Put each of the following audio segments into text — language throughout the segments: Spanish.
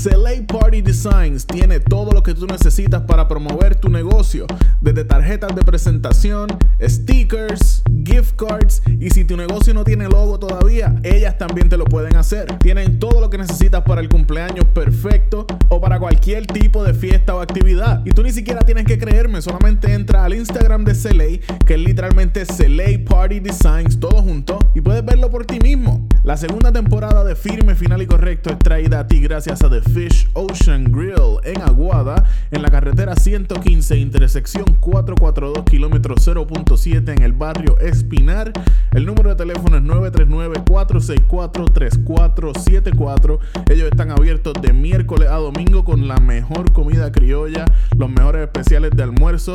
Select Party Designs tiene todo lo que tú necesitas para promover tu negocio, desde tarjetas de presentación, stickers, gift cards y si tu negocio no tiene logo todavía, ellas también te lo pueden hacer. Tienen todo lo que necesitas para el cumpleaños perfecto o para cualquier tipo de fiesta o actividad. Y tú ni siquiera tienes que creerme, solamente entra al Instagram de Select, que es literalmente Select Party Designs, todo junto, y puedes verlo por ti mismo. La segunda temporada de Firme, Final y Correcto es traída a ti gracias a The Fish Ocean Grill en Aguada, en la carretera 115, intersección 442, kilómetro 0.7 en el barrio Espinar. El número de teléfono es 939-464-3474. Ellos están abiertos de miércoles a domingo con la mejor comida criolla, los mejores especiales de almuerzo.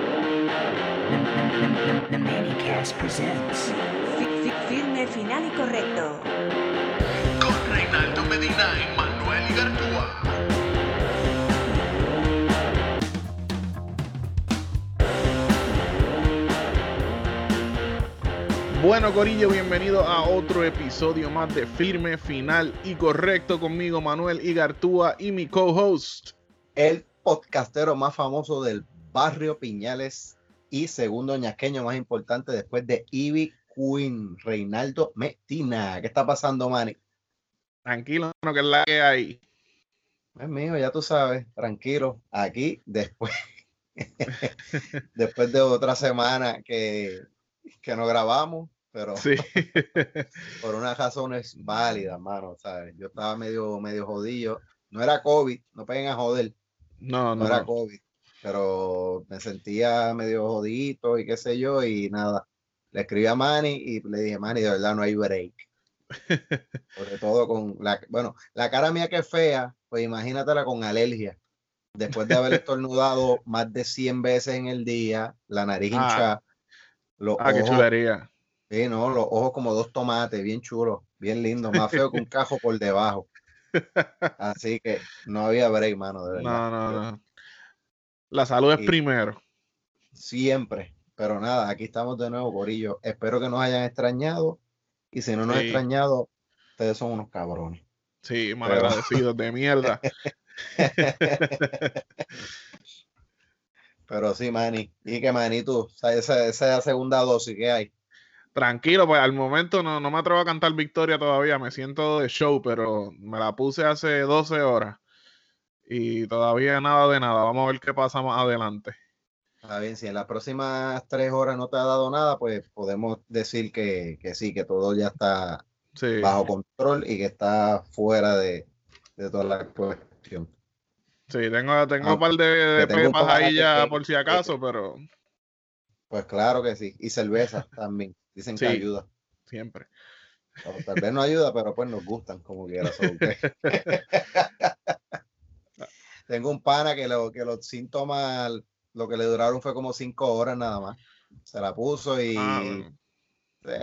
The Manicast presents Firme, final y correcto. Con Reinaldo Medina y Manuel Igartúa. Bueno, Corillo, bienvenido a otro episodio más de Firme, Final y Correcto conmigo, Manuel Igartúa y mi co-host. el podcastero más famoso del barrio Piñales y segundo ñaqueño más importante después de Ivy Queen, Reinaldo Medina. ¿Qué está pasando, Manny? Tranquilo, no, que es la que hay. Es mío, ya tú sabes, tranquilo. Aquí, después, después de otra semana que, que no grabamos, pero Sí. por unas razones válidas, mano, ¿sabes? Yo estaba medio, medio jodido. No era COVID, no peguen a joder. No, no no, era. COVID, pero me sentía medio jodito y qué sé yo, y nada. Le escribí a Manny y le dije, Manny, de verdad no hay break. Sobre todo con la, bueno, la cara mía que es fea, pues imagínatela con alergia. Después de haber estornudado más de 100 veces en el día, la nariz Ah. hinchada, los Ah, qué ojos, chulería. sí, no, los ojos como dos tomates, bien chulos, bien lindo, más feo que un cajo por debajo. Así que no había break, mano, de verdad. No, no, no. La salud es Y- primero. Siempre. Pero nada, aquí estamos de nuevo, Corillo. Espero que nos hayan extrañado. Y si no nos han Sí. extrañado, ustedes son unos cabrones. Sí, malagradecidos de mierda. Pero sí, Manny. Y que Manny, tú, o sea, esa, esa segunda dosis que hay. Tranquilo, pues al momento no, no me atrevo a cantar victoria todavía. Me siento de show, pero me la puse hace 12 horas. Y todavía nada de nada. Vamos a ver qué pasa más adelante. Está bien, si en las próximas tres horas no te ha dado nada, pues podemos decir que, que sí, que todo ya está Sí. bajo control y que está fuera de, de toda la cuestión. Sí, tengo, tengo Ah, un par de, de pepas ahí ya que- por si que- acaso, pero Pues claro que sí. Y cerveza también. Dicen que ayuda. siempre. O tal vez no ayuda, pero pues nos gustan como quiera. Tengo un pana que, lo, que los síntomas, lo que le duraron fue como cinco horas nada más. Se la puso y Ah, bueno.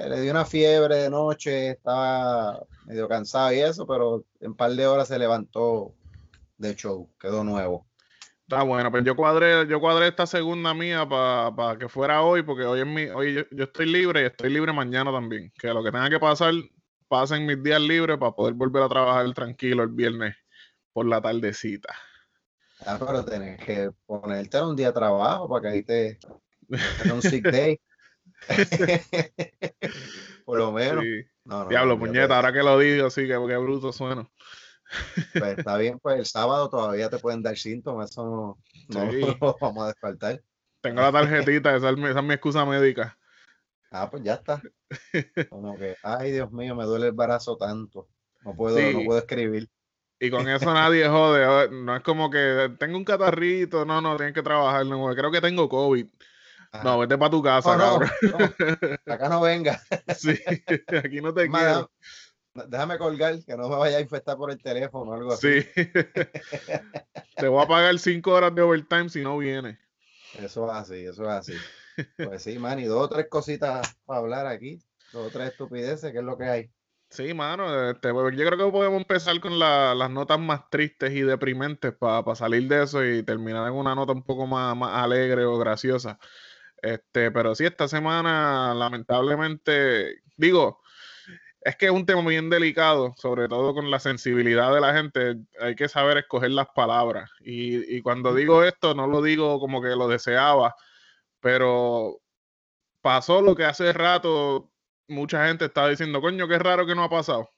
le dio una fiebre de noche, estaba medio cansado y eso, pero en un par de horas se levantó de show, quedó nuevo. Está bueno, pero yo cuadré, yo cuadré esta segunda mía para que fuera hoy, porque hoy es mi, hoy yo, yo estoy libre y estoy libre mañana también. Que lo que tenga que pasar, pasen mis días libres para poder volver a trabajar tranquilo el viernes por la tardecita. Ah, pero tenés que ponerte un día de trabajo para que ahí te un sick day. Por lo menos. Sí. No, no, Diablo, puñeta, ahora que lo digo, sí, que qué bruto suena. Pues está bien, pues el sábado todavía te pueden dar síntomas, eso no, no Sí. lo vamos a descartar. Tengo la tarjetita, esa es mi, esa es mi excusa médica. Ah, pues ya está. Como que, ay Dios mío, me duele el brazo tanto. No puedo, Sí. no puedo escribir. Y con eso nadie jode. No es como que tengo un catarrito, no, no, tienes que trabajar. No, creo que tengo COVID. Ajá. No, vete para tu casa, no, cabrón. no, acá no venga. Sí, aquí no te más, quiero. déjame- déjame colgar, que no me vaya a infectar por el teléfono o algo así. Sí. Te voy a pagar cinco horas de overtime si no vienes. Eso es así, eso es así. Pues sí, man, y dos o tres cositas para hablar aquí, dos o tres estupideces, que es lo que hay. Sí, mano, este, pues, yo creo que podemos empezar con la- las notas más tristes y deprimentes para salir de eso y terminar en una nota un poco más, más alegre o graciosa. Este, pero sí, esta semana, lamentablemente, digo, es que es un tema bien delicado, sobre todo con la sensibilidad de la gente, hay que saber escoger las palabras. Y, y cuando digo esto, no lo digo como que lo deseaba, pero pasó lo que hace rato mucha gente estaba diciendo, coño, qué raro que no ha pasado.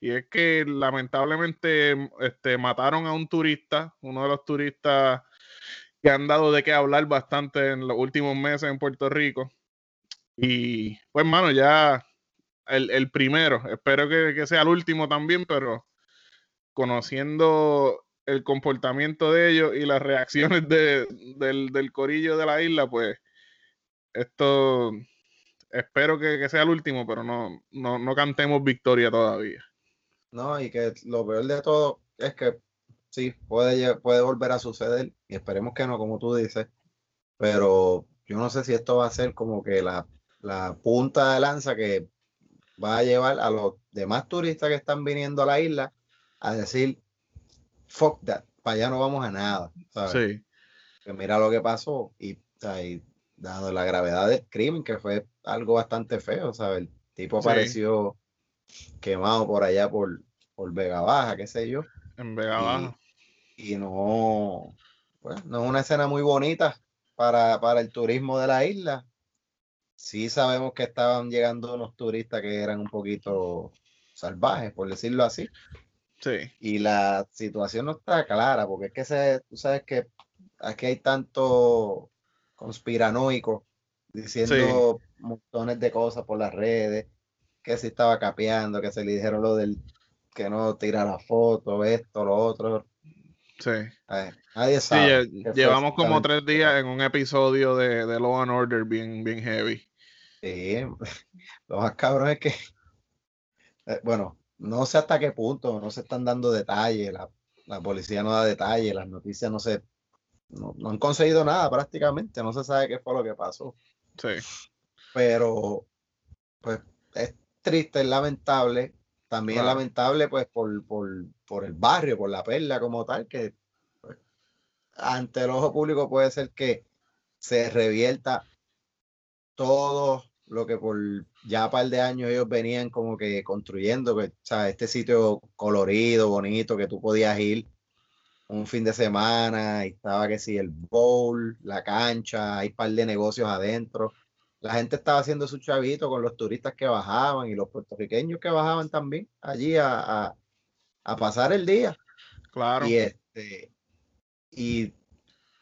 Y es que lamentablemente este, mataron a un turista, uno de los turistas que han dado de qué hablar bastante en los últimos meses en Puerto Rico. Y pues, mano, ya el, el primero, espero que, que sea el último también, pero conociendo el comportamiento de ellos y las reacciones de- del, del corillo de la isla, pues esto espero que, que sea el último, pero no, no, no cantemos victoria todavía. No, y que lo peor de todo es que sí, puede, puede volver a suceder, y esperemos que no, como tú dices, pero yo no sé si esto va a ser como que la, la punta de lanza que va a llevar a los demás turistas que están viniendo a la isla a decir, fuck that, para allá no vamos a nada, ¿sabes? Sí, que mira lo que pasó y, y dado la gravedad del crimen, que fue algo bastante feo, ¿sabes? El tipo Sí. apareció quemado por allá por, por Vega Baja, qué sé yo, en Vega y, Baja. y no, pues, no es una escena muy bonita para, para el turismo de la isla. Sí sabemos que estaban llegando unos turistas que eran un poquito salvajes, por decirlo así. Sí, Y la situación no está clara, porque es que se, tú sabes que aquí hay tanto conspiranoico diciendo montones de cosas por las redes, que si estaba capeando, que se le dijeron lo del que no tirara foto, esto, lo otro. sí. Ay, nadie sabe. llevamos como tres días en un episodio de, de Law and Order bien, bien heavy. Sí, lo más cabrón es que, eh, bueno, no sé hasta qué punto, no se están dando detalles, la, la policía no da detalles, las noticias no se, no, no han conseguido nada prácticamente, no se sabe qué fue lo que pasó, Sí, pero pues es triste, es lamentable, también es lamentable pues por, por, por el barrio, por la perla como tal, que pues, ante el ojo público puede ser que se revierta todo lo que por ya par de años ellos venían como que construyendo, que, o sea, este sitio colorido, bonito, que tú podías ir un fin de semana y estaba que si el bowl, la cancha, hay par de negocios adentro. La gente estaba haciendo su chavito con los turistas que bajaban y los puertorriqueños que bajaban también allí a, a- a pasar el día. claro. Y este, y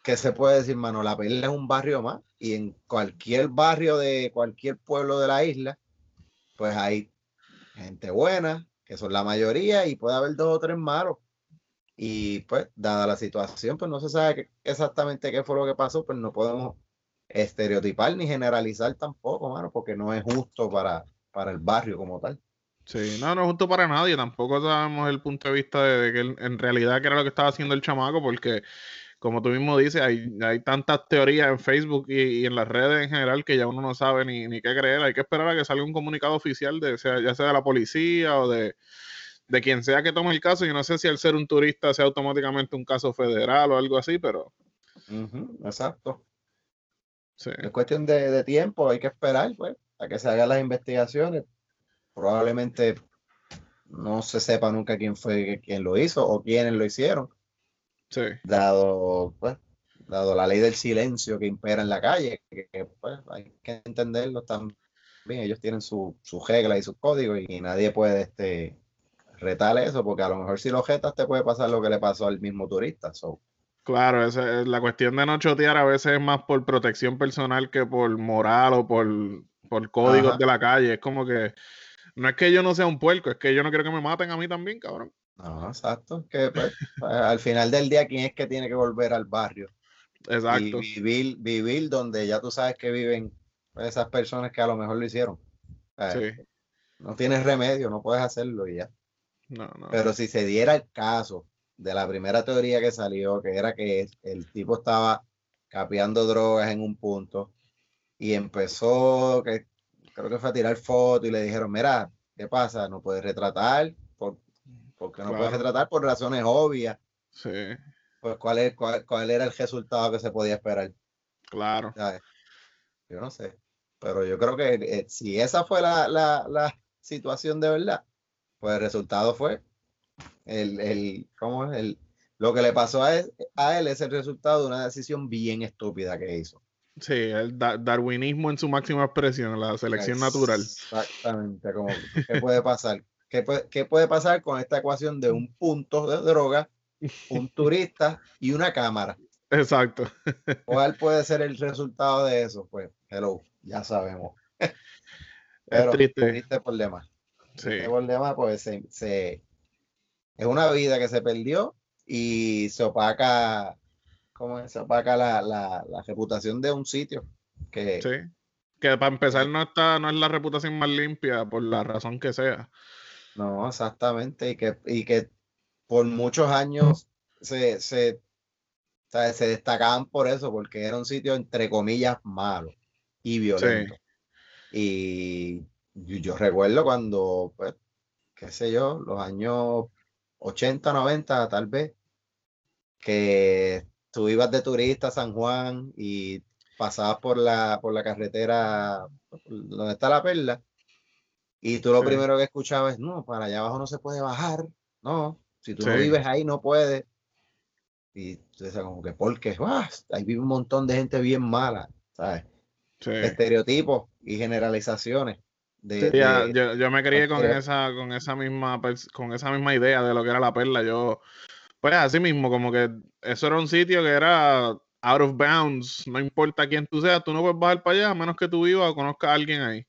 qué se puede decir, mano, La Perla es un barrio más, y en cualquier barrio de cualquier pueblo de la isla, pues hay gente buena, que son la mayoría, y puede haber dos o tres malos. Y pues, dada la situación, pues no se sabe exactamente qué fue lo que pasó, pues no podemos estereotipar ni generalizar tampoco, mano, porque no es justo para, para el barrio como tal. Sí, no, no es justo para nadie. Tampoco sabemos el punto de vista de, que en realidad qué era lo que estaba haciendo el chamaco, porque como tú mismo dices, hay, hay tantas teorías en Facebook y, y en las redes en general que ya uno no sabe ni, ni qué creer. Hay que esperar a que salga un comunicado oficial, de, sea, ya sea de la policía o de, de quien sea que tome el caso. Yo no sé si al ser un turista sea automáticamente un caso federal o algo así, pero exacto. sí. Es cuestión de, de tiempo, hay que esperar, pues, a que se hagan las investigaciones. Probablemente no se sepa nunca quién fue quien lo hizo o quiénes lo hicieron, Sí, dado, pues, dado la ley del silencio que impera en la calle, que, que, pues, hay que entenderlo también. Ellos tienen su, sus reglas y sus códigos y nadie puede este, retar eso, porque a lo mejor si lo jetas te puede pasar lo que le pasó al mismo turista. So, Claro, esa es la cuestión de no chotear a veces es más por protección personal que por moral o por, por códigos Ajá. de la calle. Es como que no es que yo no sea un puerco, es que yo no quiero que me maten a mí también, cabrón. no, exacto. Que pues, pues, al final del día, ¿quién es que tiene que volver al barrio? Y Exacto. vivir, vivir donde ya tú sabes que viven esas personas que a lo mejor lo hicieron. O sea, Sí. No tienes remedio, no puedes hacerlo y ya. No, no. Pero si se diera el caso de la primera teoría que salió, que era que el tipo estaba capeando drogas en un punto y empezó, que creo que fue a tirar fotos y le dijeron, mira, ¿qué pasa? No puedes retratar, ¿por, porque no puedes retratar por razones obvias. Sí, Pues, ¿cuál, es, cuál, cuál era el resultado que se podía esperar? claro. ¿Sabes? Yo no sé. Pero yo creo que eh, si esa fue la, la, la situación de verdad, pues el resultado fue el, el, ¿cómo es? El, lo que le pasó a él, a él es el resultado de una decisión bien estúpida que hizo. Sí, el da- darwinismo en su máxima expresión, la selección natural. Exactamente, como ¿qué puede pasar? ¿Qué puede, qué puede pasar con esta ecuación de un punto de droga, un turista y una cámara? Exacto. ¿Cuál puede ser el resultado de eso? Pues, hello, ya sabemos. Pero triste. triste por demás. Sí, por demás, pues se, se- es una vida que se perdió y se opaca, ¿cómo es? Se opaca la, la, la reputación de un sitio que sí. Que para empezar no está, no es la reputación más limpia por la razón que sea. no, exactamente, y que, y que por muchos años se, se, sea, se destacaban por eso, porque era un sitio entre comillas malo y violento. Y yo, yo recuerdo cuando, pues, qué sé yo, los años 80, 90 tal vez, que tú ibas de turista a San Juan y pasabas por la, por la carretera donde está la perla, y tú lo Sí. primero que escuchabas es, no, para allá abajo no se puede bajar, no, si tú no vives ahí no puedes. Y tú dices como que, porque ahí vive un montón de gente bien mala, ¿sabes? Sí. estereotipos y generalizaciones de, Sí, ya, de- yo, yo me crié con esa, con esa misma, con esa misma idea de lo que era la perla. Yo, pues así mismo, como que eso era un sitio que era out of bounds. No importa quién tú seas, tú no puedes bajar para allá a menos que tú vivas o conozcas a alguien ahí.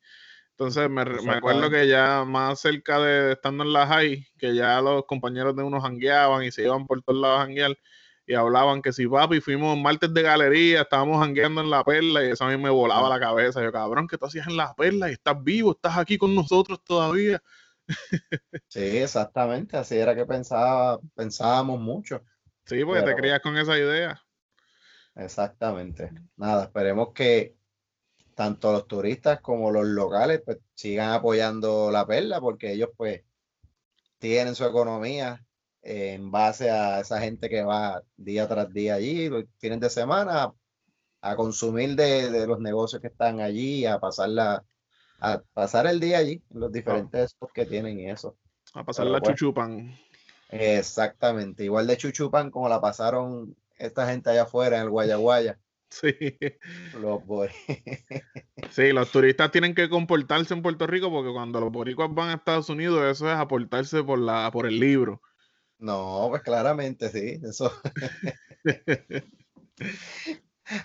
Entonces me, me acuerdo que ya más cerca de estando en la high, que ya los compañeros de uno jangueaban y se iban por todos lados a janguear y hablaban que si papi fuimos martes de galería, estábamos jangueando en la perla y eso a mí me volaba la cabeza. Yo, cabrón, ¿qué tú hacías en la perla? Y estás vivo, estás aquí con nosotros todavía. Sí, exactamente, así era que pensaba, pensábamos mucho. Sí, porque te crías con esa idea. Exactamente. Nada, esperemos que tanto los turistas como los locales pues, sigan apoyando la perla porque ellos pues tienen su economía en base a esa gente que va día tras día allí, los fines de semana, a consumir de, de los negocios que están allí, a pasarla, a pasar el día allí, los diferentes que tienen y eso. A pasar Pero la bueno. chuchupan. Exactamente, igual de chuchupan como la pasaron esta gente allá afuera en el Guayaguaya. Sí. Los sí, los turistas tienen que comportarse en Puerto Rico porque cuando los boricuas van a Estados Unidos, eso es aportarse por la, por el libro. No, pues claramente sí, eso.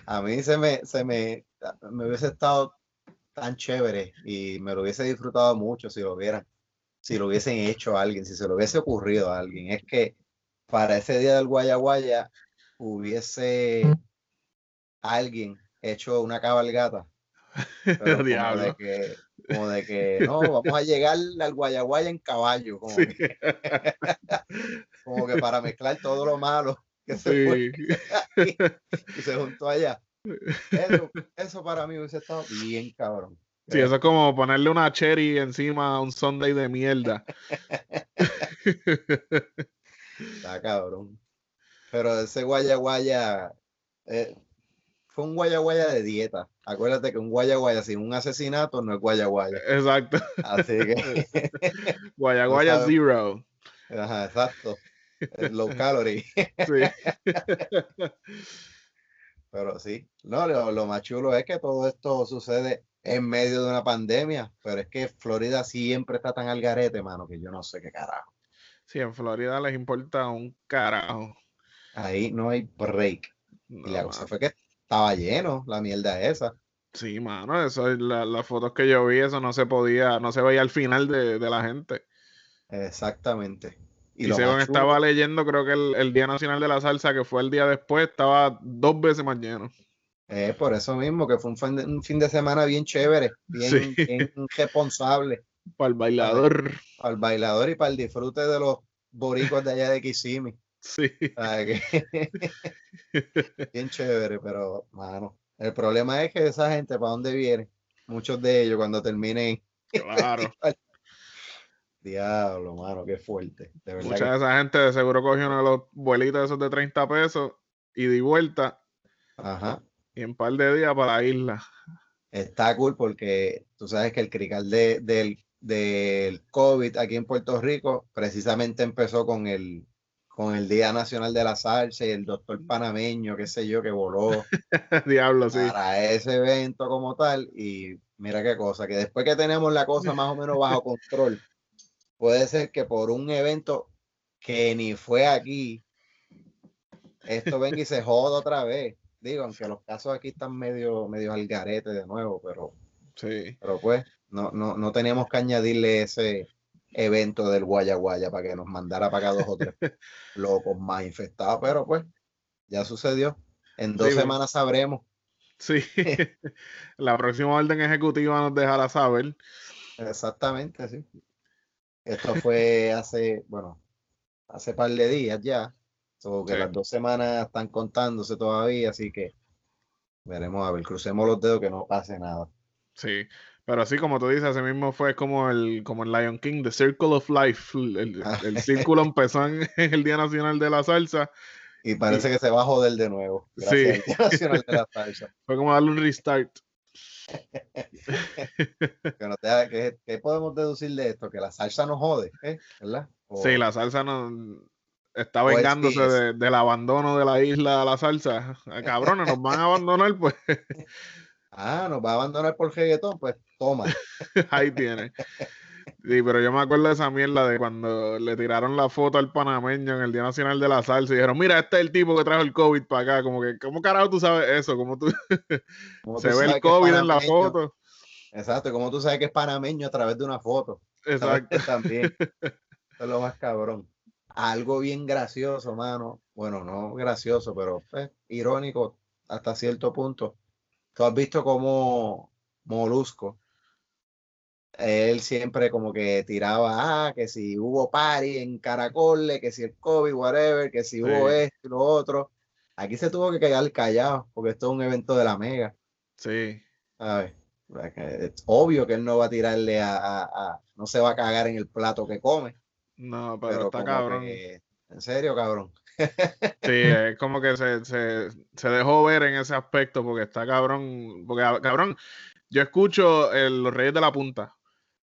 A mí se me, se me, me hubiese estado tan chévere y me lo hubiese disfrutado mucho si lo hubieran, si lo hubiesen hecho a alguien, si se lo hubiese ocurrido a alguien. Es que para ese día del Guayaguaya hubiese alguien hecho una cabalgata. pero como Diablo. de que, como de que no, vamos a llegar al Guayaguaya en caballo, como, Sí. que, como que para mezclar todo lo malo que se fue Sí. y se juntó allá. Eso, eso para mí hubiese estado bien cabrón. Sí, eso es como ponerle una cherry encima a un sundae de mierda. Está cabrón. Pero ese guayaguaya eh, fue un guayaguaya de dieta. Acuérdate que un guayaguaya sin un asesinato no es guayaguaya. Exacto. Así que, Guayaguaya sabes. Zero. ajá, exacto. Es Low calorie. Sí. Pero sí, no, lo, lo más chulo es que todo esto sucede en medio de una pandemia, pero es que Florida siempre está tan al garete, mano, que yo no sé qué carajo. Sí, en Florida les importa un carajo. Ahí no hay break. No, Y la cosa fue que estaba lleno, la mierda esa. Sí, mano, eso es la- las fotos que yo vi, eso no se podía, no se veía al final de, de la gente. Exactamente. Y, Y, según estaba leyendo, creo que el, el Día Nacional de la Salsa, que fue el día después, estaba dos veces más lleno. Es por eso mismo que fue un fin de, un fin de semana bien chévere, bien, Sí. bien responsable Para el bailador. para el bailador y para el disfrute de los boricuas de allá de Kissimmee. Sí. bien chévere, pero, mano, el problema es que esa gente, ¿para dónde viene? Muchos de ellos cuando terminen, Claro. diablo, mano, qué fuerte. De verdad Mucha de esa gente de seguro cogió uno de los vuelitos esos de 30 pesos y di vuelta ajá. y en par de días para la isla. Está cool porque tú sabes que el crical de, del, del COVID aquí en Puerto Rico precisamente empezó con el, con el Día Nacional de la Salsa y el doctor panameño, qué sé yo, que voló Diablo, sí. para ese evento como tal. Y mira qué cosa, que después que tenemos la cosa más o menos bajo control, puede ser que por un evento que ni fue aquí, esto venga y se joda otra vez. Digo, aunque los casos aquí están medio, medio al garete de nuevo, pero Sí. pero pues no, no, no teníamos que añadirle ese evento del Guaya Guaya para que nos mandara para acá dos o tres locos más infectados, pero pues ya sucedió. En dos Sí, güey. semanas sabremos. Sí. La próxima orden ejecutiva nos dejará saber. Exactamente, sí. Esto fue hace, bueno, hace par de días ya. So que Sí. las dos semanas están contándose todavía, así que veremos a ver, crucemos los dedos que no pase nada. Sí. Pero así como tú dices, así mismo fue como el, como el Lion King, The Circle of Life. El, el- Ah. círculo empezó en el Día Nacional de la Salsa. Y parece que se va a joder de nuevo. Sí. Gracias Día Nacional de la Salsa. Fue como darle un restart. Que nos deja- que- ¿Qué podemos deducir de esto? Que la salsa nos jode, ¿eh? ¿verdad? O- Sí, la salsa no está vengándose de- del abandono de la isla a la salsa. Ah, Cabrones, nos van a abandonar, pues Ah, nos va a abandonar por reggaetón, pues toma. ahí tiene. Sí, pero yo me acuerdo de esa mierda de cuando le tiraron la foto al panameño en el Día Nacional de la Salsa y dijeron, mira, este es el tipo que trajo el COVID para acá. Como que, ¿cómo carajo tú sabes eso? ¿Cómo tú, se tú ve el COVID en la foto? Exacto, como tú sabes que es panameño a través de una foto. Exacto. También. Eso es lo más cabrón. Algo bien gracioso, mano. Bueno, no gracioso, pero pues, irónico hasta cierto punto. Tú has visto como Molusco, él siempre como que tiraba, ah, que si hubo party en Caracoles, que si el COVID, whatever, que si hubo esto y lo otro. Aquí se tuvo que quedar callado, porque esto es un evento de la Mega. Sí. ¿sabes? Que Es obvio que él no va a tirarle a, a- a- no se va a cagar en el plato que come. No, pero, Pero, está cabrón. que, en serio, cabrón. Sí, es como que se, se, se dejó ver en ese aspecto porque está cabrón. Porque, ah, cabrón, yo escucho el- los Reyes de la Punta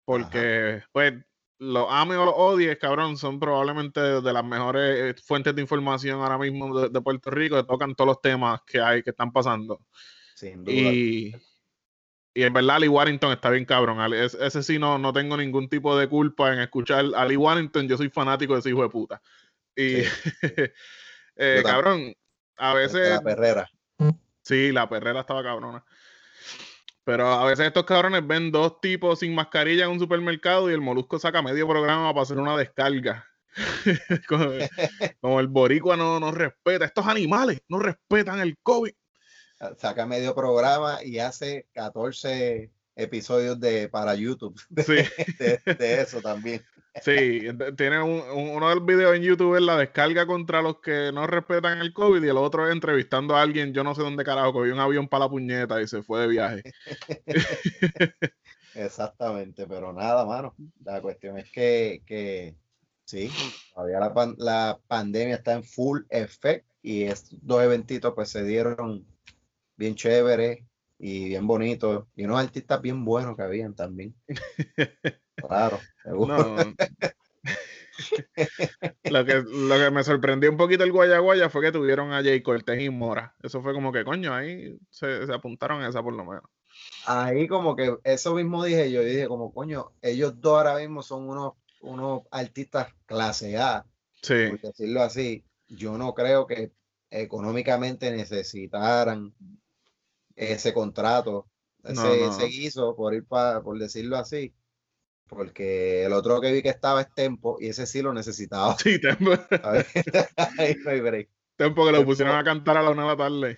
porque, pues, los ame o los odies, cabrón, son probablemente de las mejores eh, fuentes de información ahora mismo de, de Puerto Rico que tocan todos los temas que hay, que están pasando. Sin duda. Y, y en verdad, Ali Warrington está bien cabrón. Ese sí no, no tengo ningún tipo de culpa en escuchar a Ali Warrington. Yo soy fanático de ese hijo de puta. Y, Sí. eh, cabrón, a veces, la perrera. sí, la perrera estaba cabrona. Pero a veces estos cabrones ven dos tipos sin mascarilla en un supermercado y el molusco saca medio programa para hacer una descarga. como, como el boricua no, no respeta. Estos animales no respetan el COVID. Saca medio programa y hace 14 episodios de para YouTube de, Sí. de- de eso también. Sí, tiene un, un- uno del video en YouTube es la descarga contra los que no respetan el COVID y el otro es entrevistando a alguien, yo no sé dónde carajo, cogió un avión para la puñeta y se fue de viaje. Exactamente, pero nada, mano. La cuestión es que, que sí, todavía la, pan- la pandemia está en full effect y estos dos eventitos pues se dieron bien chéveres y bien bonitos y unos artistas bien buenos que habían también. Claro. No. lo, que, lo que me sorprendió un poquito el Guayaguaya fue que tuvieron a Jay Cortés y Mora. Eso fue como que, coño, ahí se, se apuntaron a esa por lo menos. Ahí como que eso mismo dije yo, yo dije como coño, ellos dos ahora mismo son unos unos artistas clase A, Sí, por decirlo así, yo no creo que económicamente necesitaran ese contrato, ese, No, no. ese guiso, por ir para, por decirlo así. Porque el otro que vi que estaba es Tempo y ese sí lo necesitaba. sí, Tempo. Ahí no hay break. Tempo que lo Tempo. pusieron a cantar a la una de la tarde.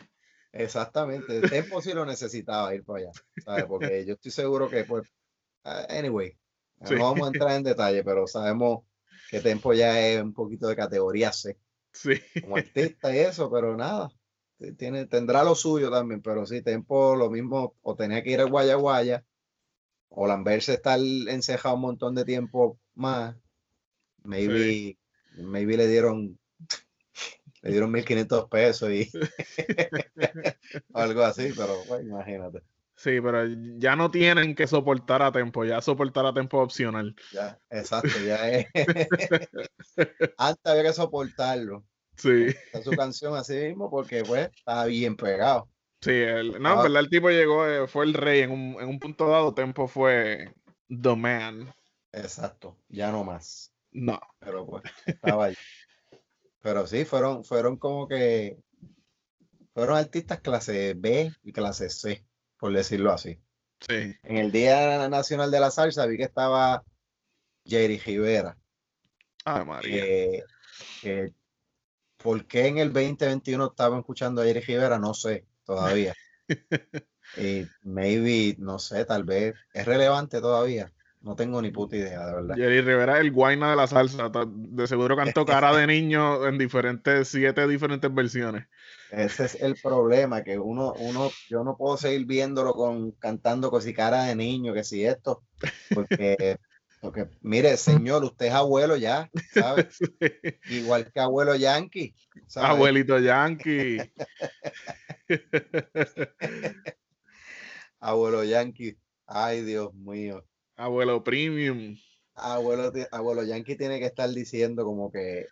Exactamente, Tempo sí lo necesitaba ir para allá, ¿sabes? Porque yo estoy seguro que, pues, ah, anyway, Sí. no vamos a entrar en detalle, pero sabemos que Tempo ya es un poquito de categoría C Sí, como artista y eso, pero nada, tiene, tendrá lo suyo también, pero sí, Tempo lo mismo, o tenía que ir al Guaya Guaya, o Lamberse estar encejado un montón de tiempo más, maybe, maybe le dieron, le dieron 1500 pesos y o algo así, pero pues, imagínate, sí, pero ya no tienen que soportar a Tempo, ya soportar a Tempo es opcional. ya, exacto, ya es, antes había que soportarlo, Sí, Esta es su canción así mismo, porque pues estaba bien pegado. Sí, el- no, Ah. en verdad el tipo llegó, eh, fue el rey en un, en un punto dado, Tempo fue the man. Exacto, ya no más. No, Pero pues estaba ahí. Pero sí, fueron, fueron como que fueron artistas clase B y clase C, por decirlo así. sí, En el Día Nacional de la Salsa vi que estaba Jerry Rivera. ay María. Que, que ¿por qué en el 2021 estaban escuchando a Jerry Rivera? No sé todavía. Y maybe, no sé, tal vez es relevante todavía. No tengo ni puta idea, de verdad. Jerry Rivera es el guayna de la salsa. De seguro cantó cara de niño en diferentes, siete diferentes versiones. Ese es el problema, que uno, uno, yo no puedo seguir viéndolo con cantando con si cara de niño, que si esto, porque, porque mire, señor, usted es abuelo ya, ¿sabes? Igual que abuelo Yankee, ¿sabes? Abuelito Yankee. Abuelo Yankee, ay Dios mío. Abuelo Premium. Abuelo, abuelo Yankee tiene que estar diciendo como que,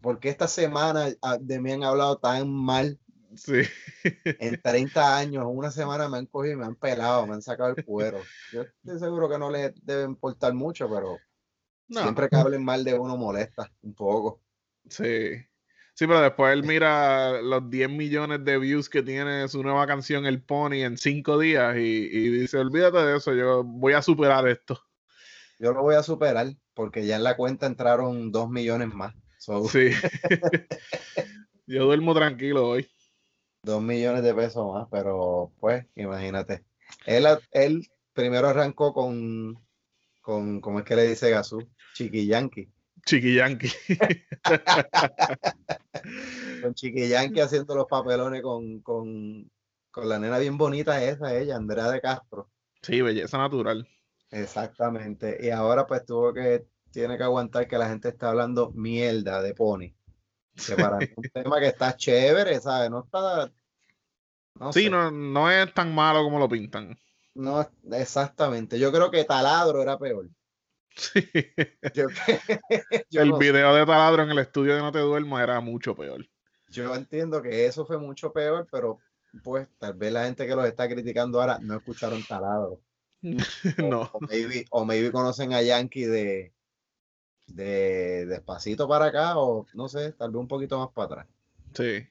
¿por qué esta semana ah, de mí han hablado tan mal? Sí. En 30 años, una semana me han cogido y me han pelado, me han sacado el cuero. Yo estoy seguro que no le debe importar mucho, pero No, siempre que hablen mal de uno molesta un poco. sí. Sí, pero después él mira los 10 millones de views que tiene su nueva canción El Pony en 5 días y, y dice, olvídate de eso, yo voy a superar esto. Yo lo voy a superar porque ya en la cuenta entraron 2 millones más. So, Sí. yo duermo tranquilo hoy. 2 millones de pesos más, pero pues imagínate. Él, él primero arrancó con, con, ¿cómo es que le dice Gazú? Chiqui Yankee. Chiqui Yankee. Con Chiqui Yankee haciendo los papelones con, con, con la nena bien bonita esa, ella, Andrea de Castro. Sí, belleza natural. Exactamente. Y ahora pues tuvo que, tiene que aguantar que la gente está hablando mierda de Pony. Que para mí es un tema que está chévere, ¿sabes? No está... No Sí, sé. no, no es tan malo como lo pintan. No, exactamente. Yo creo que Taladro era peor. Sí. Yo, yo el no video de Taladro en el estudio de No Te Duermas era mucho peor. Yo entiendo que eso fue mucho peor, pero pues tal vez la gente que los está criticando ahora no escucharon Taladro. O, no. o maybe, o maybe conocen a Yankee de, de despacito para acá, o no sé, tal vez un poquito más para atrás. Sí.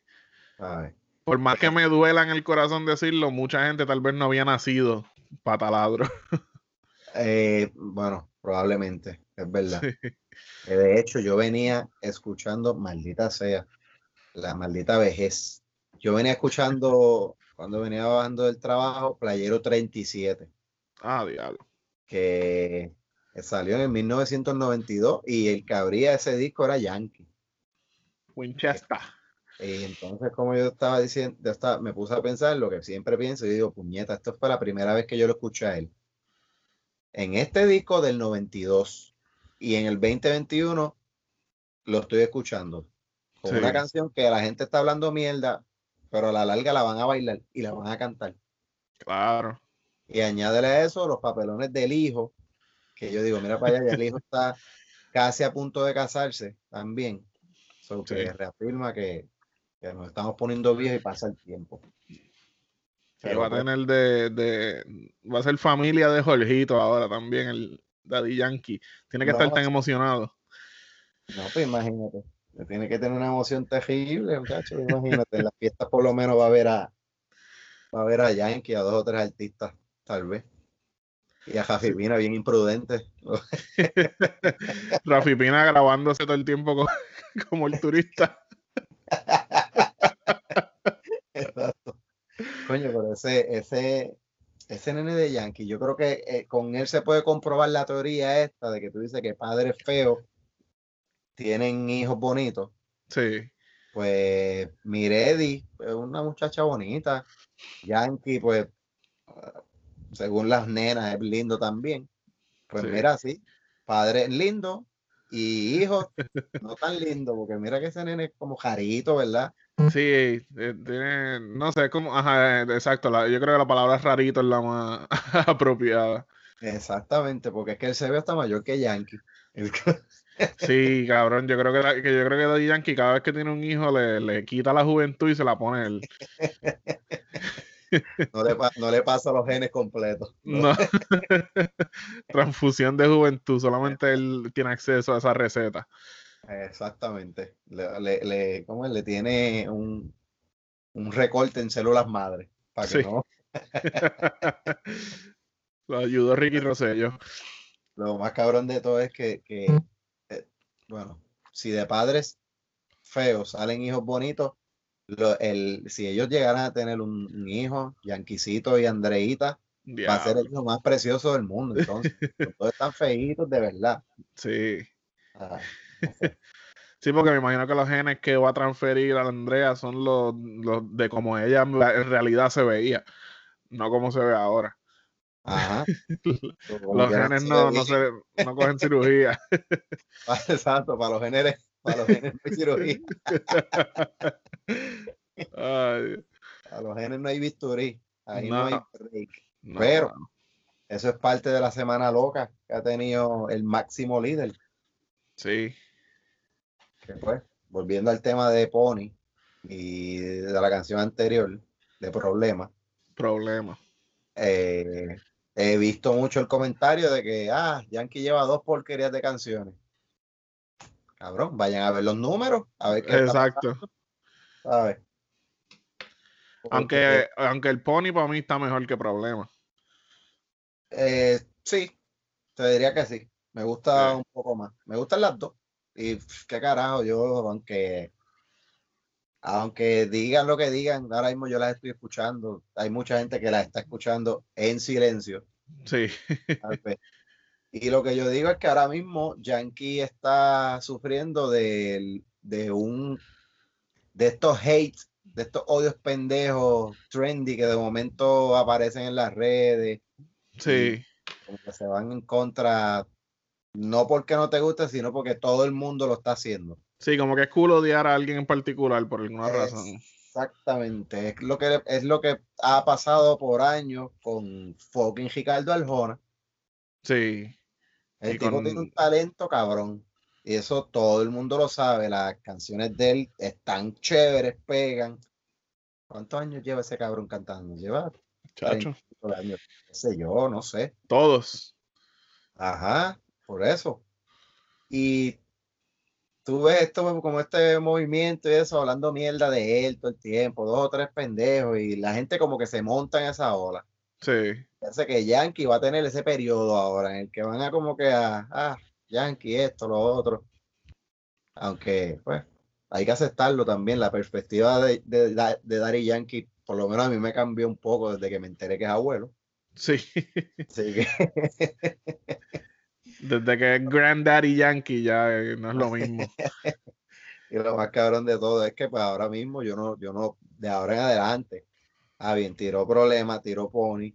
Por más que me duela en el corazón decirlo, mucha gente tal vez no había nacido para Taladro. Eh, bueno, probablemente, es verdad. Sí. De hecho, yo venía escuchando, maldita sea, la maldita vejez. Yo venía escuchando, cuando venía bajando del trabajo, Playero 37. Ah, diablo. que salió en el 1992 y el que abría ese disco era Yankee. Winchester. Y entonces, como yo estaba diciendo, yo estaba- me puse a pensar lo que siempre pienso y digo, puñeta, esto fue la primera vez que yo lo escuché a él. En este disco del 92 y en el 2021 lo estoy escuchando. Con Sí. una canción que la gente está hablando mierda, pero a la larga la van a bailar y la van a cantar. Claro. Y añádele a eso los papelones del hijo, que yo digo, mira para allá, el hijo está casi a punto de casarse también. So, que Sí. reafirma que, que nos estamos poniendo viejos y pasa el tiempo. Pero, va a pues, tener de, de- Va a ser familia de Jorgito ahora también, el Daddy Yankee. Tiene que No, estar tan emocionado. No, pues imagínate. Tiene que tener una emoción terrible, muchacho. Imagínate, en las fiestas por lo menos va a ver a va a ver a Yankee, a dos o tres artistas, tal vez. Y a Jafi Pina, bien imprudente. Rafi Pina grabándose todo el tiempo co- como el turista. Exacto. Coño, pero ese, ese, ese nene de Yankee, yo creo que eh, con él se puede comprobar la teoría esta de que tú dices que padres feos tienen hijos bonitos. Sí, Pues Miredi es una muchacha bonita. Yankee, pues, según las nenas, es lindo también. Pues Sí. mira, sí, padre lindo y hijos no tan lindo, porque mira que ese nene es como jarito, ¿verdad? Sí, eh, tiene, no sé, como, ajá, eh, exacto, la- yo creo que la palabra rarito es la más apropiada. Exactamente, porque es que él se ve hasta mayor que Yankee. Sí, cabrón, yo creo que, la- que yo creo que Daddy Yankee cada vez que tiene un hijo le, le quita la juventud y se la pone él. No le, no le pasa los genes completos. No. Transfusión de juventud, solamente él tiene acceso a esa receta. Exactamente. Le, le, le- ¿cómo es? Le tiene un, un recorte en células madres. Para que Sí. no. Lo ayudó Ricky Rosello. Lo más cabrón de todo es que, que, eh, bueno, si de padres feos salen hijos bonitos, lo- el, si ellos llegaran a tener un, un hijo, Yanquisito y Andreita, va a ser el hijo más precioso del mundo. Entonces, los dos están feitos de verdad. Sí. Ah, Sí, porque me imagino que los genes que va a transferir a Andrea son los, los de como ella en la- en realidad se veía, no como se ve ahora. Ajá. Los genes no, no, se, no cogen cirugía. Exacto, para los genes, para los genes no hay cirugía. Ay, A los genes no hay bisturí. Ahí no, hay break. no, Pero-. Eso es parte de la semana loca que ha tenido el máximo líder. Sí, Que pues, volviendo al tema de Pony y de la canción anterior, de Problema, problema. eh, he visto mucho el comentario de que, ah, Yankee lleva dos porquerías de canciones. Cabrón, vayan a ver los números, a ver qué está Exacto. ¿sabes? Porque, Aunque, aunque el pony para mí está mejor que problema. eh, sí, te diría que sí. Me gusta Sí. un poco más. Me gustan las dos. Y qué carajo, yo, aunque, aunque digan lo que digan, ahora mismo yo las estoy escuchando. Hay mucha gente que las está escuchando en silencio. Sí. Y lo que yo digo es que ahora mismo Yankee está sufriendo del- de, un de estos hate, de estos odios pendejos trendy que de momento aparecen en las redes, sí, como que se van en contra, no porque no te guste, sino porque todo el mundo lo está haciendo. sí, como que es cool odiar a alguien en particular por alguna razón. Exactamente, es lo que es lo que ha pasado por años con fucking Ricardo Arjona. Sí, El Y tipo con- tiene un talento cabrón. Y eso todo el mundo lo sabe. Las canciones de él están chéveres, pegan. ¿Cuántos años lleva ese cabrón cantando? Lleva chacho, 30 años, qué sé yo, no sé. todos. Ajá, por eso. Y tú ves esto como este movimiento y eso, hablando mierda de él todo el tiempo, dos o tres pendejos, y la gente como que se monta en esa ola. Sí, Parece que Yankee va a tener ese periodo ahora en el que van a como que a, ah, Yankee esto, lo otro. Aunque, pues, hay que aceptarlo también. La perspectiva de, de, de Daddy Yankee, por lo menos a mí me cambió un poco desde que me enteré que es abuelo. sí. Así que, Desde que es Granddaddy Yankee ya eh, no es lo mismo. y lo más cabrón de todo es que pues ahora mismo yo no, yo no, de ahora en adelante, ah, bien, tiró problema, tiró pony.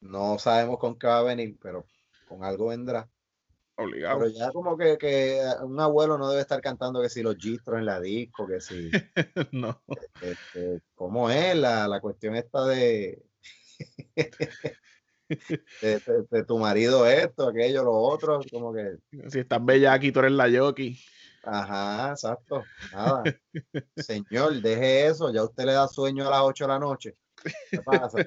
No sabemos con qué va a venir, pero con algo vendrá. Obligado. Pero ya como que, que un abuelo no debe estar cantando que si los gistros en la disco, que si, No. este, ¿cómo es la, la cuestión esta de, de, de- de tu marido esto, aquello, lo otro, como que, Si estás bella aquí, tú eres la jockey. ajá, exacto, nada. Señor, deje eso, ya usted le da sueño a las 8 de la noche. ¿Qué pasa?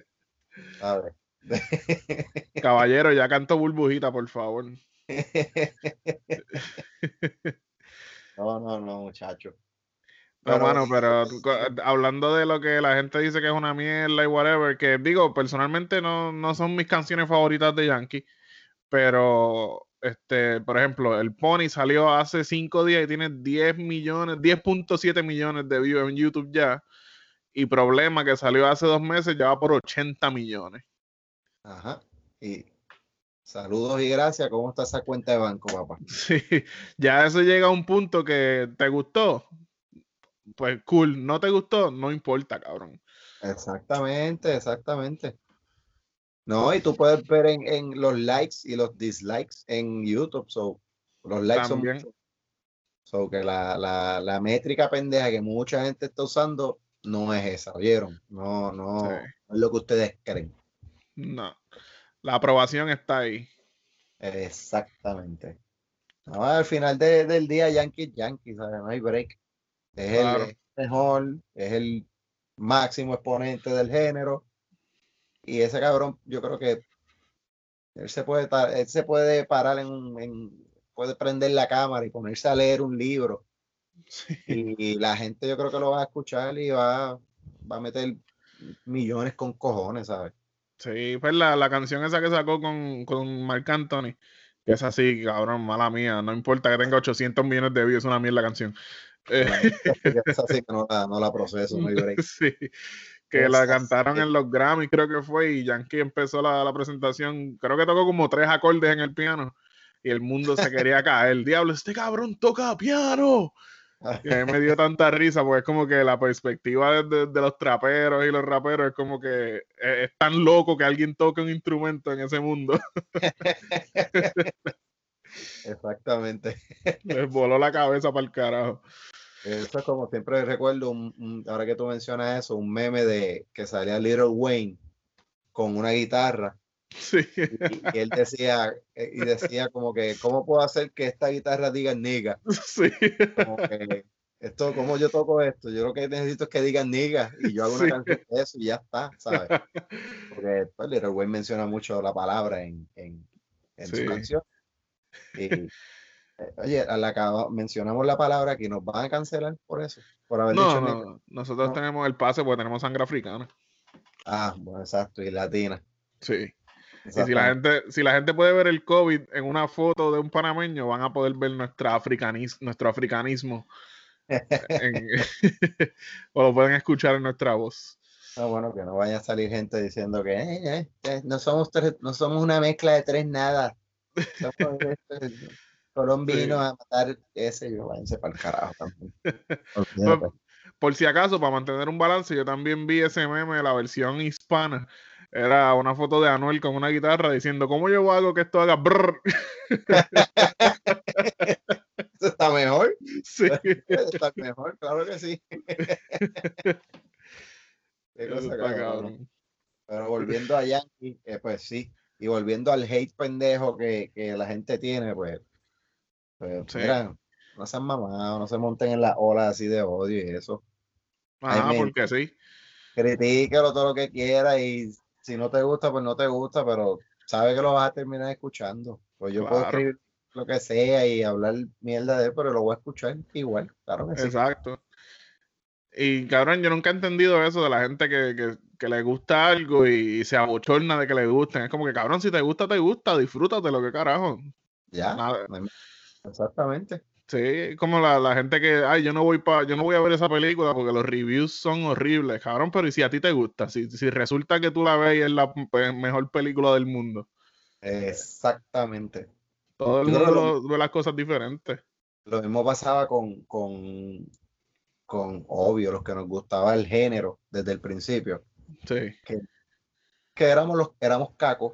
Caballero, ya canto burbujita, por favor. No, no, no, muchacho. No, Pero- mano, pero hablando de lo que la gente dice que es una mierda y whatever, que digo, personalmente no, no son mis canciones favoritas de Yankee, pero, este, por ejemplo, el Pony salió hace cinco días y tiene 10 millones, 10.7 millones de views en YouTube ya, y Problema, que salió hace dos meses, ya va por 80 millones. Ajá. Y saludos y gracias. ¿Cómo está esa cuenta de banco, papá? Sí, ya eso llega a un punto que te gustó, pues cool, no te gustó, no importa, cabrón. Exactamente, exactamente. No, y tú puedes ver en, en los likes y los dislikes en YouTube. So, los likes son También. muchos. So, que la, la, la métrica pendeja que mucha gente está usando no es esa, ¿oyeron? No, no, Sí. no es lo que ustedes creen. No, la aprobación está ahí. Exactamente. No, al final de- del día, Yankees, Yankees, ¿sabes? No hay break. Es el- Claro. el mejor, es el máximo exponente del género. Y ese cabrón, yo creo que él se puede, él se puede parar en- puede prender la cámara y ponerse a leer un libro. Sí. Y la gente yo creo que lo va a escuchar y va, va a meter millones con cojones, ¿sabes? Sí, pues la, la canción esa que sacó con, con Marc Anthony, que es así, cabrón, mala mía, no importa que tenga 800 millones de views, es una mierda canción. Eh, Es así que no la, no la proceso, no hay break. sí, que la Esa cantaron en los Grammys, creo que fue, y Yankee empezó la, la presentación, creo que tocó como tres acordes en el piano, y el mundo se quería caer. Diablo, este cabrón toca piano. Y a mí me dio tanta risa porque es como que la perspectiva de, de- de los traperos y los raperos es como que es, es tan loco que alguien toque un instrumento en ese mundo. Exactamente. Les voló la cabeza para el carajo. Eso es como siempre recuerdo, un- un- ahora que tú mencionas eso, un meme de que salía Little Wayne con una guitarra Sí, y, y él decía, eh, y decía como que, ¿cómo puedo hacer que esta guitarra diga nigga? sí, Como que, esto, ¿cómo yo toco esto? Yo lo que necesito es que digan nigga y yo hago una Sí. canción de eso y ya está, ¿sabes? Porque pues, Little Wayne menciona mucho la palabra en, en, en Sí. su canción. Y, oye, a la acaba- mencionamos la palabra que nos van a cancelar por eso, por haber No, dicho no, nosotros No. tenemos el pase porque tenemos sangre africana. Ah, bueno, exacto, y latina. Sí. Y si la gente, si la gente puede ver el COVID en una foto de un panameño, van a poder ver nuestra africanis, nuestro africanismo. en- o lo pueden escuchar en nuestra voz. No, bueno, que no vaya a salir gente diciendo que "Eh, eh, eh, no somos tres, no somos una mezcla de tres nada. Este, colombinos a matar ese yo, váyanse para el carajo también. Por si acaso, para mantener un balance, yo también vi ese meme de la versión hispana. Era una foto de Anuel con una guitarra diciendo, ¿cómo yo hago que esto haga brrr? Eso está mejor, Sí, está mejor, claro que sí. Qué cosa, cabrón. cabrón. Pero volviendo a Yankee, eh, pues sí, y volviendo al hate pendejo que, que la gente tiene, pues, pues Sí. mira, no sean mamados, no se monten en la ola así de odio y eso. Ajá, porque sí. Critíquelo todo lo que quiera y si no te gusta, pues no te gusta, pero sabe que lo vas a terminar escuchando. Pues yo puedo escribir lo que sea y hablar mierda de él, pero lo voy a escuchar igual, claro que sí. Exacto. Y cabrón, yo nunca he entendido eso de la gente que, que, que le gusta algo y, se abochorna de que le gusten. Es como que, cabrón, si te gusta, te gusta, disfrútate lo que carajo. Ya, Nada. exactamente. Sí, como la, la gente que, ay, yo no voy pa, yo no voy a ver esa película porque los reviews son horribles, cabrón, pero ¿y si a ti te gusta? Si, si resulta que tú la ves y es la pe- mejor película del mundo. Exactamente. Todo el mundo lo- ve las cosas diferentes. Lo mismo pasaba con, con, con obvio, los que nos gustaba el género desde el principio, Sí, que éramos los, éramos cacos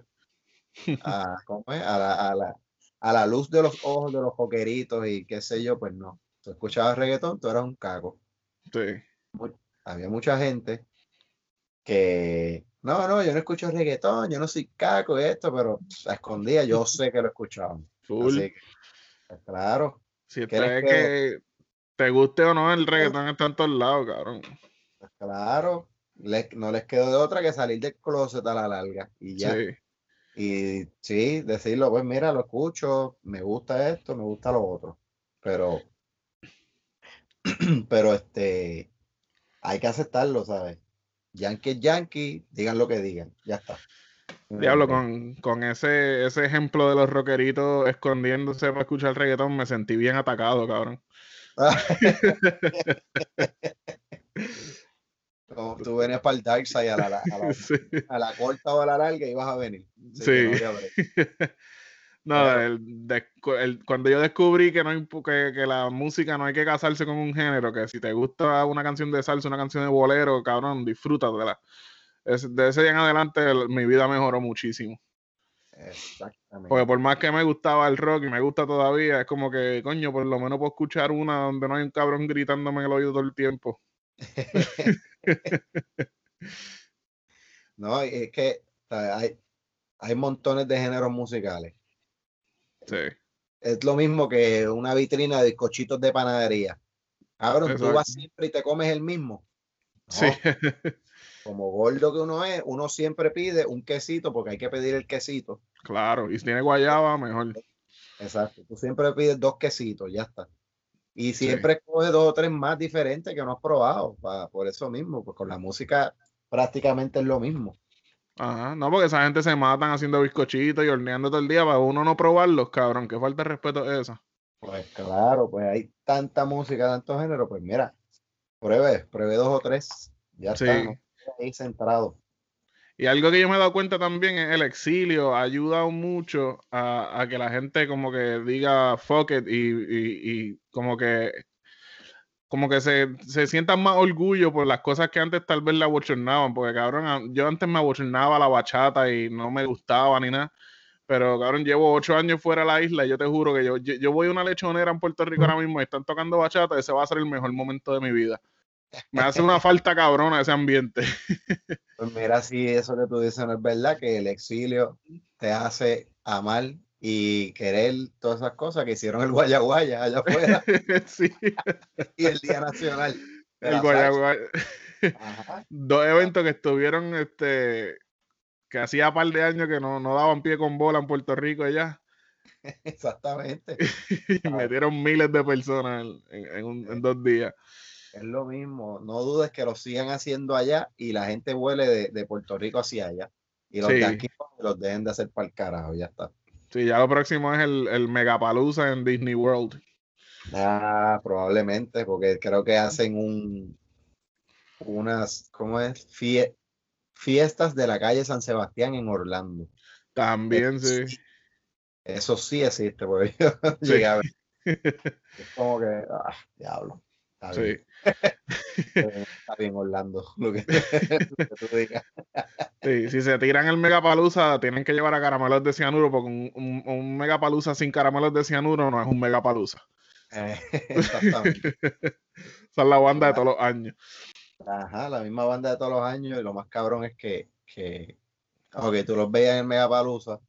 a, ¿cómo es? a la, a la, a la luz de los ojos de los joqueritos y qué sé yo, pues no. Tú escuchabas reggaetón, tú eras un caco. sí. Había mucha gente que, no, no, yo no escucho reggaetón, yo no soy caco y esto, pero a escondida yo sé que lo escuchaban. Full. Así que, pues, claro, Si ¿Quieres es que te guste o no, el reggaetón está en todos lados, cabrón. pues, claro. les- no les quedó de otra que salir del closet a la larga y ya. Sí. Y sí, decirlo, pues mira, lo escucho, me gusta esto, me gusta lo otro. Pero, pero este, hay que aceptarlo, ¿sabes? Yankee es Yankee, digan lo que digan, ya está. Diablo, con, con ese, ese ejemplo de los rockeritos escondiéndose para escuchar reggaetón, me sentí bien atacado, cabrón. Como tú venías para el Dark Side a la, a la, Sí. a la corta o a la larga y vas a venir. Sí. no el- cuando yo descubrí que, no hay, que, que la música no hay que casarse con un género, que si te gusta una canción de salsa, una canción de bolero, cabrón, disfrútatela. Es- de ese día en adelante el- mi vida mejoró muchísimo. Exactamente. Porque por más que me gustaba el rock y me gusta todavía, es como que, coño, por lo menos puedo escuchar una donde no hay un cabrón gritándome en el oído todo el tiempo. No, es que hay, hay montones de géneros musicales. Sí. Es lo mismo que una vitrina de bizcochitos de panadería. Cabrón, tú vas siempre y te comes el mismo. No, Sí. Como gordo que uno es, uno siempre pide un quesito porque hay que pedir el quesito. claro. Y si tiene guayaba, mejor. Exacto. Tú siempre pides dos quesitos, ya está. Y siempre escoges dos o tres más diferentes que no has probado. pa- por eso mismo, pues con la música prácticamente es lo mismo. Ajá. No, porque esa gente se matan haciendo bizcochitos y horneando todo el día para uno no probarlos, cabrón. Que falta de respeto es esa. Pues claro, pues hay tanta música, tanto género, pues mira, pruebe, pruebe dos o tres, ya Sí. está, no ahí centrado. Y algo que yo me he dado cuenta también es el exilio ayuda mucho a, a que la gente como que diga fuck it y, y- como que como que se, se sientan más orgullo por las cosas que antes tal vez la abochornaban, porque cabrón, yo antes me abochornaba la bachata y no me gustaba ni nada, pero cabrón, llevo ocho años fuera de la isla y yo te juro que yo, yo, yo voy a una lechonera en Puerto Rico ahora mismo y están tocando bachata, ese va a ser el mejor momento de mi vida. Me hace una falta cabrona ese ambiente. Pues mira, si eso que tú dices no es verdad, que el exilio te hace amar y querer todas esas cosas que hicieron el Guayaguaya allá afuera sí. y el Día Nacional. El la Guayaguay. salsa. Ajá, Dos eventos que estuvieron, este, que hacía par de años que no, no daban pie con bola en Puerto Rico ya. exactamente. Y metieron miles de personas en, en- en un- en dos días. Es lo mismo. No dudes que lo sigan haciendo allá y la gente vuele de, de Puerto Rico hacia allá. Y los Sí. de aquí los dejen de hacer para el carajo, ya está. Sí, ya lo próximo es el, el Megapalooza en Disney World. Ah, probablemente, porque creo que hacen un unas, ¿cómo es? Fie- fiestas de la calle San Sebastián en Orlando. También, sí. Eso sí existe, porque yo Sí. llegué a ver. Es como que, ah, diablo. Está bien, Sí. está bien Orlando, lo que, lo que tú digas. Sí, si se tiran el Megapalooza, tienen que llevar a caramelos de cianuro, porque un, un, un Megapalooza sin caramelos de cianuro no es un Megapalooza. Eh, exactamente. Esa es la banda de todos los años. Ajá, la misma banda de todos los años y lo más cabrón es que, que ok, tú los veías en el Megapalusa,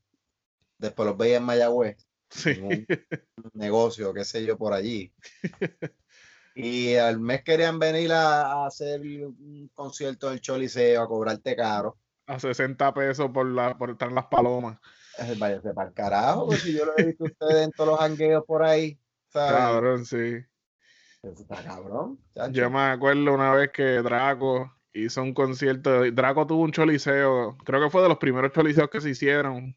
después los veías en Mayagüez, Sí. en un negocio, qué sé yo, por allí. Y al mes querían venir a, a hacer un concierto del Choliseo, a cobrarte caro. A 60 pesos por, la, por estar en las palomas. Váyase para el carajo, pues si yo lo he visto a ustedes en todos los hangueos por ahí, ¿sabes? Cabrón, sí. Eso Está cabrón. chacho. Yo me acuerdo una vez que Draco hizo un concierto. Draco tuvo un choliseo. Creo que fue de los primeros choliseos que se hicieron.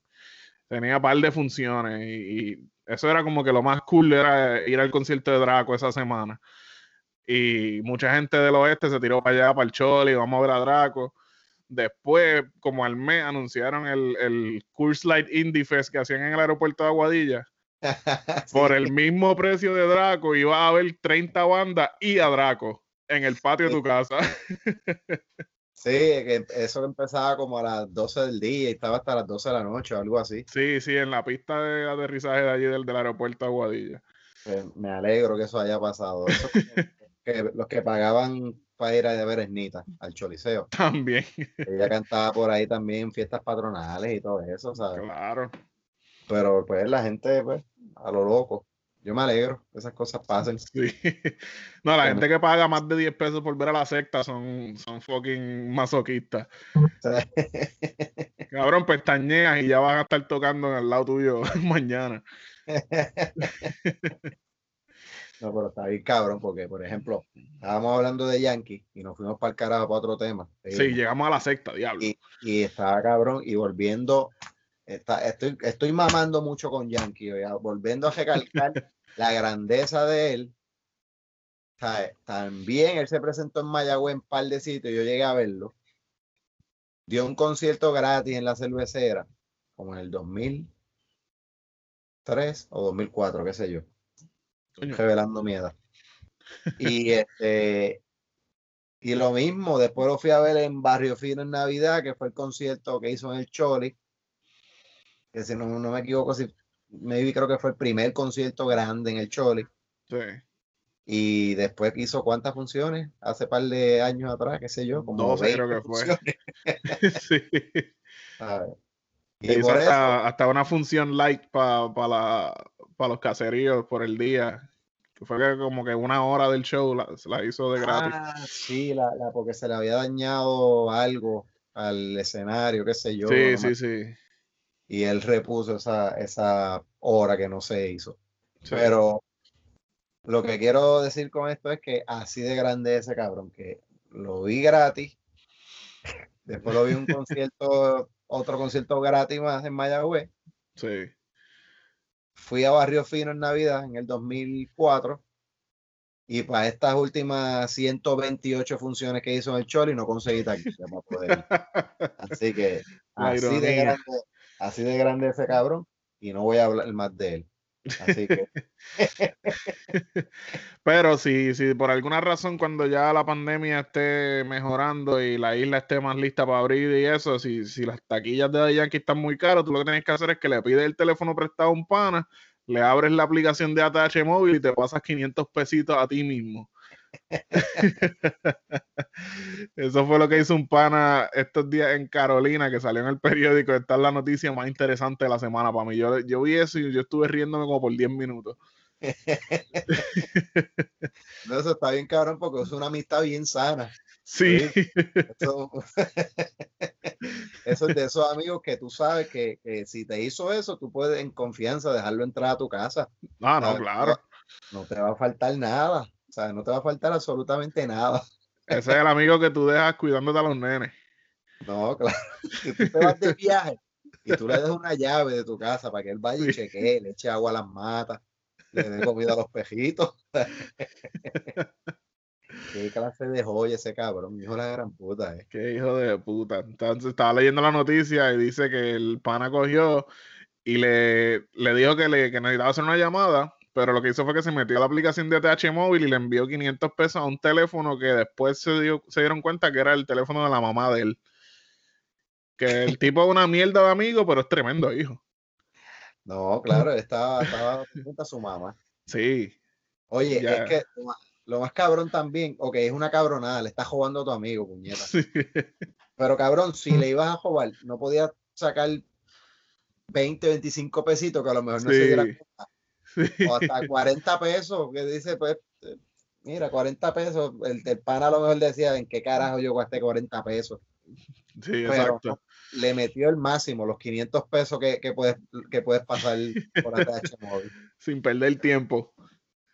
Tenía par de funciones. Y, y eso era como que lo más cool era ir al concierto de Draco esa semana. Y mucha gente del oeste se tiró para allá, para el Choli, vamos a ver a Draco. Después, como al mes, anunciaron el, el Curse Light Indie Fest que hacían en el aeropuerto de Aguadilla. Por el mismo precio de Draco iba a haber 30 bandas y a Draco en el patio de tu casa. Sí, que eso empezaba como a las 12 del día y estaba hasta las 12 de la noche o algo así. Sí, sí, en la pista de aterrizaje de allí del, del aeropuerto de Aguadilla. Pues me alegro que eso haya pasado. Eso es como que los que pagaban para ir a ver Esnita al Choliseo. También, Ella cantaba por ahí también fiestas patronales y todo eso, ¿sabes? claro. Pero pues la gente, pues, a lo loco. yo me alegro que esas cosas pasen. Sí. No, la Bueno. gente que paga más de 10 pesos por ver a la secta son, son fucking masoquistas. Cabrón, pestañeas y ya van a estar tocando en el lado tuyo mañana. No, pero está bien cabrón, porque, por ejemplo, estábamos hablando de Yankee y nos fuimos para el carajo para otro tema. Sí, llegamos a la secta, diablo. y, y estaba cabrón y volviendo, está, estoy, estoy mamando mucho con Yankee, oiga, volviendo a recalcar la grandeza de él. También él se presentó en Mayagüez en un par de sitios, yo llegué a verlo. Dio un concierto gratis en la cervecera, como en el 2003 o 2004, qué sé yo Coño, revelando mi edad. Y este y lo mismo, después lo fui a ver en Barrio Fino en Navidad, que fue el concierto que hizo en el Choli. Que si no, no me equivoco, si maybe creo que fue el primer concierto grande en el Choli. sí. Y después hizo cuántas funciones hace par de años atrás, qué sé yo, como 12 creo 20 que fue. sí. por eso, hasta, una función light para los caseríos por el día. Que fue que como que una hora del show la, la hizo de gratis. ah, sí, la, la- porque se le había dañado algo al escenario, qué sé yo. sí, sí, sí, y él repuso esa, esa hora que no se hizo. sí. Pero lo que quiero decir con esto es que así de grande ese cabrón, que lo vi gratis, después lo vi en un concierto, otro concierto gratis más en Mayagüez, sí. Fui a Barrio Fino en Navidad en el 2004 y para estas últimas 128 funciones que hizo en el Choli no conseguí taquilla para poder. Así que así de, grande, así de grande ese cabrón y no voy a hablar más de él. Así que Pero si, si por alguna razón cuando ya la pandemia esté mejorando y la isla esté más lista para abrir y eso, si, si las taquillas de Yankee están muy caras, tú lo que tienes que hacer es que le pides el teléfono prestado a un pana, le abres la aplicación de ATH móvil y te pasas 500 pesitos a ti mismo. Eso fue lo que hizo un pana estos días en Carolina, que salió en el periódico. Esta es la noticia más interesante de la semana para mí. Yo, yo vi eso y yo estuve riéndome como por 10 minutos. no, eso está bien cabrón porque es una amistad bien sana. Sí, Eso, eso es de esos amigos que tú sabes que, que si te hizo eso, tú puedes en confianza dejarlo entrar a tu casa. ah, no, claro. No te va a faltar nada. Sea, no te va a faltar absolutamente nada. Ese es el amigo que tú dejas cuidándote a los nenes. No, claro. Si tú te vas de viaje y tú le das una llave de tu casa para que él vaya y chequee, le eche agua a las matas, le dé comida a los pejitos. Qué clase de joya ese cabrón, hijo de la gran puta, eh. Qué hijo de puta. Entonces estaba leyendo la noticia y dice que el pana cogió y le, le dijo que, le, que necesitaba hacer una llamada, pero lo que hizo fue que se metió a la aplicación de TH móvil y le envió 500 pesos a un teléfono que después se, dio, se dieron cuenta que era el teléfono de la mamá de él. Que el tipo es una mierda de amigo, pero es tremendo hijo. No, claro, él estaba, estaba junto a su mamá. Sí, Oye, Ya. es que lo más, lo más cabrón también, ok, es una cabronada, le estás jugando a tu amigo, puñeta. sí, Pero cabrón, si le ibas a jugar, no podías sacar 20, 25 pesitos que a lo mejor no se diera cuenta. Sí. O hasta 40 pesos, que dice, pues, eh, mira, 40 pesos. El, el pana a lo mejor decía, ¿en qué carajo yo gasté 40 pesos? Sí, Pero exacto. le metió el máximo, los 500 pesos que, que puedes, que puedes pasar por ATH móvil. Sin perder tiempo.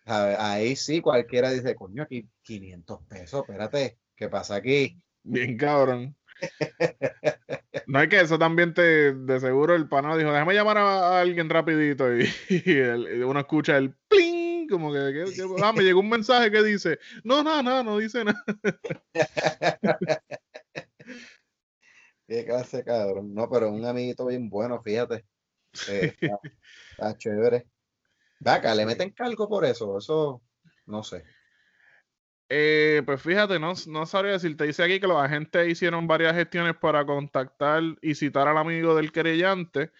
A ver, Ahí sí, cualquiera dice, coño, aquí 500 pesos, espérate, ¿qué pasa aquí? Bien cabrón. No es que eso también te, de seguro el pana dijo, déjame llamar a, a alguien rapidito y, y el- y uno escucha el pling, como que, que- que- ah, me llegó un mensaje que dice, no, no, no, no dice nada. Qué clase, cabrón. No, pero un amiguito bien bueno, fíjate. Eh, está, está chévere. Ve acá, le meten cargo por eso, eso, no sé. Eh, pues fíjate, no, no sabría decirte, dice aquí que los agentes hicieron varias gestiones para contactar y citar al amigo del querellante,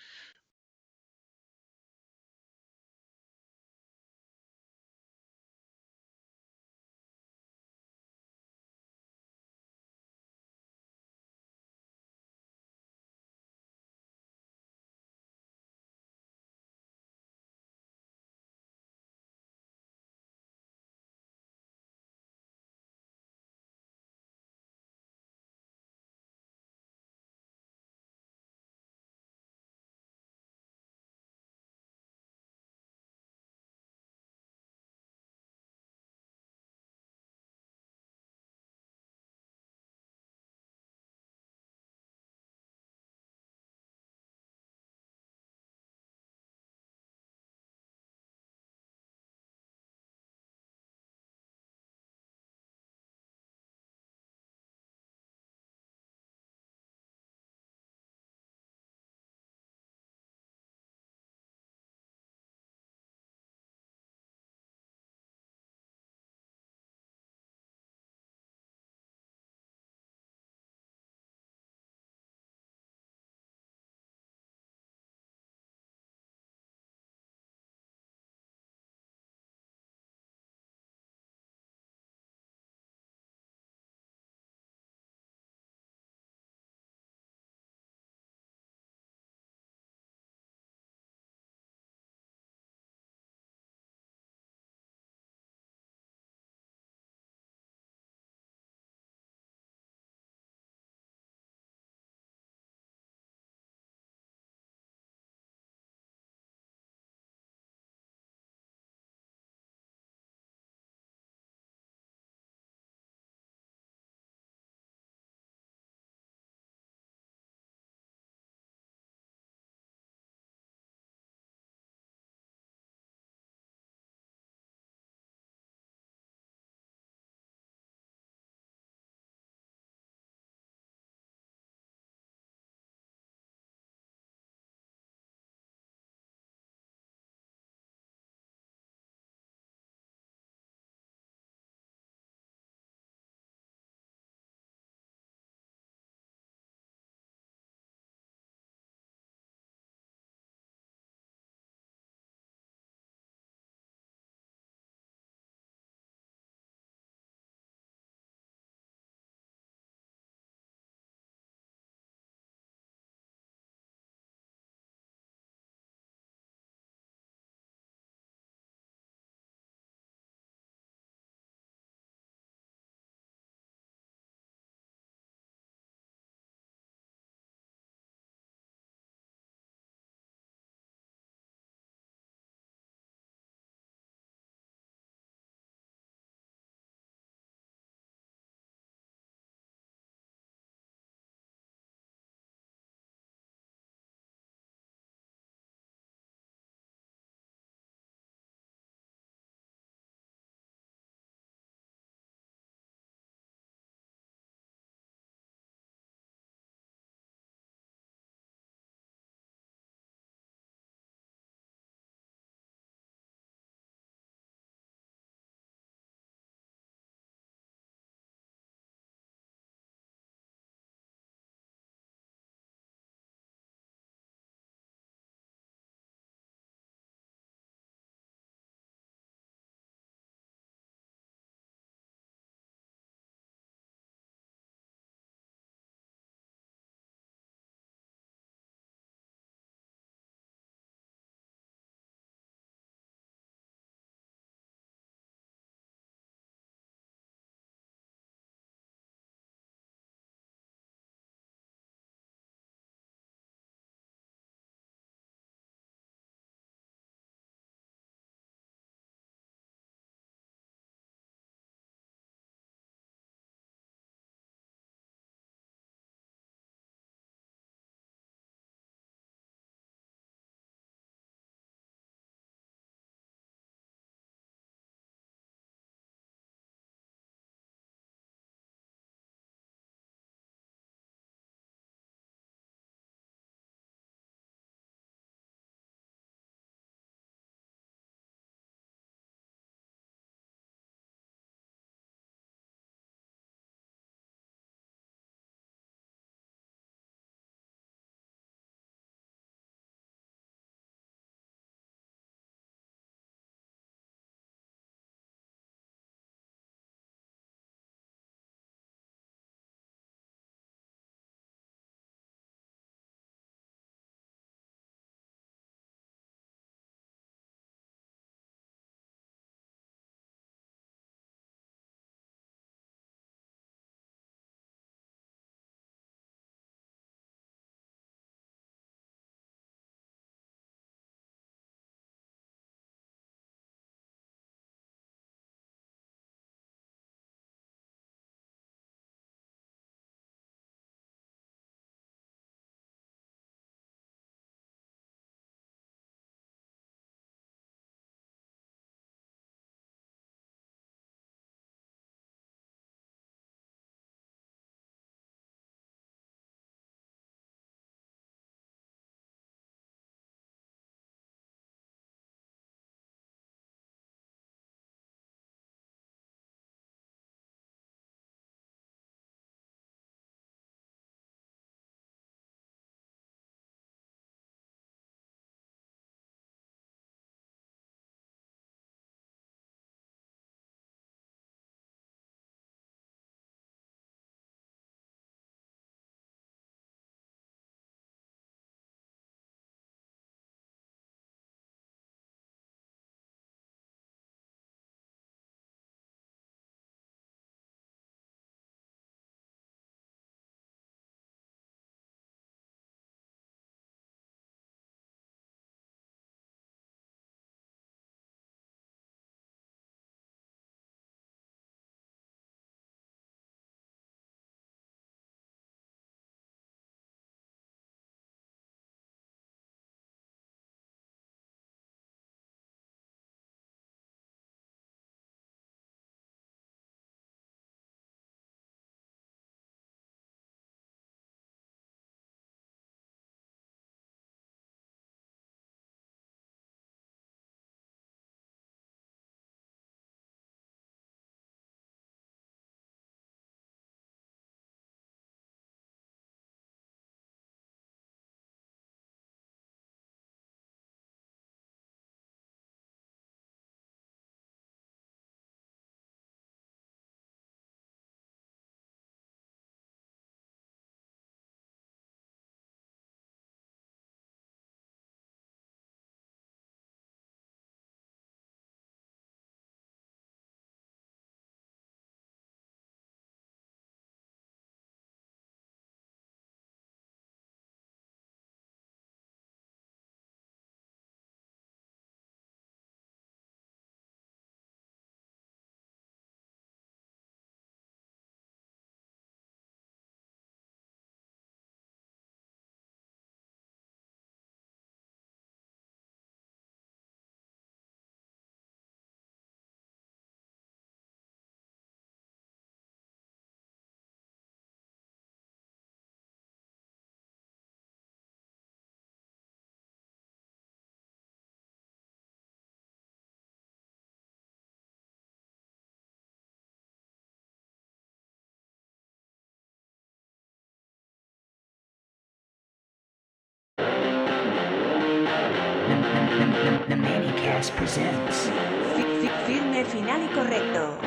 Manicast presents. Fi- fi- Firme, final y correcto.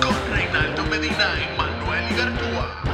Con Reinaldo Medina y Manuel Igartúa.